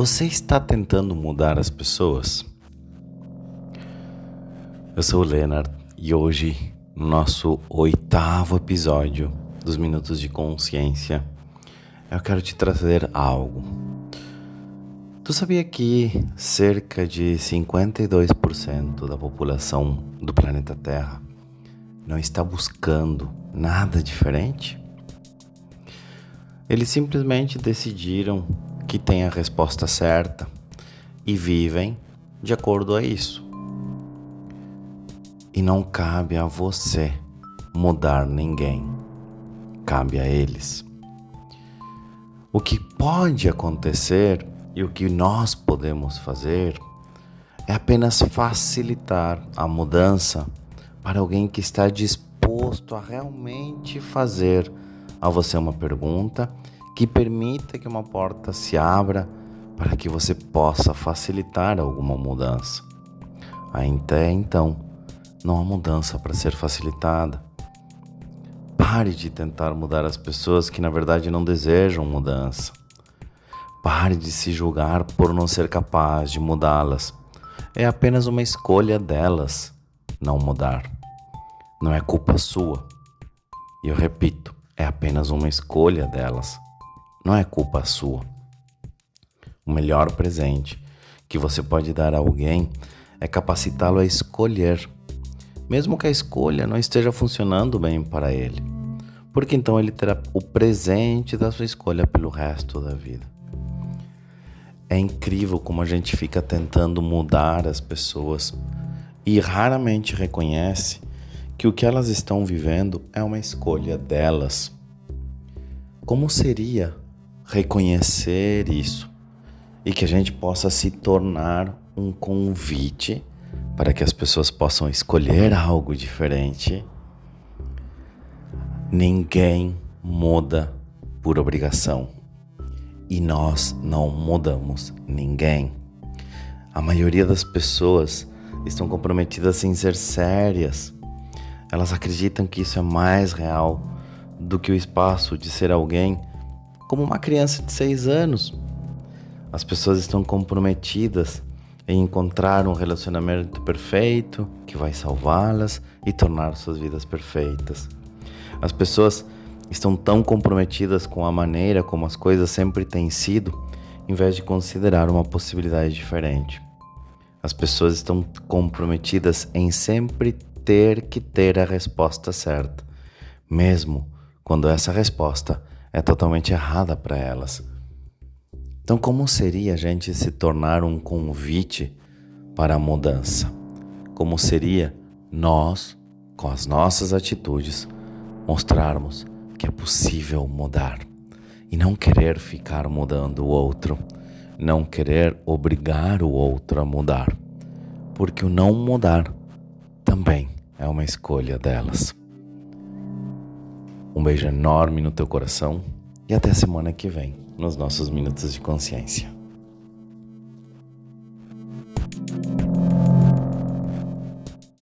Você está tentando mudar as pessoas? Eu sou o Leonard e hoje, no nosso oitavo episódio dos Minutos de Consciência, eu quero te trazer algo. Tu sabia que cerca de 52% da população do planeta Terra não está buscando nada diferente? Eles simplesmente decidiram que têm a resposta certa e vivem de acordo a isso. E não cabe a você mudar ninguém, cabe a eles. O que pode acontecer e o que nós podemos fazer é apenas facilitar a mudança para alguém que está disposto a realmente fazer a você uma pergunta que permita que uma porta se abra para que você possa facilitar alguma mudança. Até então, não há mudança para ser facilitada. Pare de tentar mudar as pessoas que na verdade não desejam mudança. Pare de se julgar por não ser capaz de mudá-las. É apenas uma escolha delas não mudar. Não é culpa sua. E eu repito, é apenas uma escolha delas não é culpa sua. O melhor presente que você pode dar a alguém é capacitá-lo a escolher, mesmo que a escolha não esteja funcionando bem para ele, porque então ele terá o presente da sua escolha pelo resto da vida. É incrível como a gente fica tentando mudar as pessoas e raramente reconhece que o que elas estão vivendo é uma escolha delas. Como seria reconhecer isso e que a gente possa se tornar um convite para que as pessoas possam escolher algo diferente. Ninguém muda por obrigação e nós não mudamos ninguém. A maioria das pessoas estão comprometidas em ser sérias. Elas acreditam que isso é mais real do que o espaço de ser alguém como uma criança de seis anos. As pessoas estão comprometidas em encontrar um relacionamento perfeito que vai salvá-las e tornar suas vidas perfeitas. As pessoas estão tão comprometidas com a maneira como as coisas sempre têm sido, em vez de considerar uma possibilidade diferente. As pessoas estão comprometidas em sempre ter que ter a resposta certa, mesmo quando essa resposta é totalmente errada para elas. Então, como seria a gente se tornar um convite para a mudança? Como seria nós, com as nossas atitudes, mostrarmos que é possível mudar e não querer ficar mudando o outro, não querer obrigar o outro a mudar, porque o não mudar também é uma escolha delas. Um beijo enorme no teu coração e até semana que vem nos nossos Minutos de Consciência.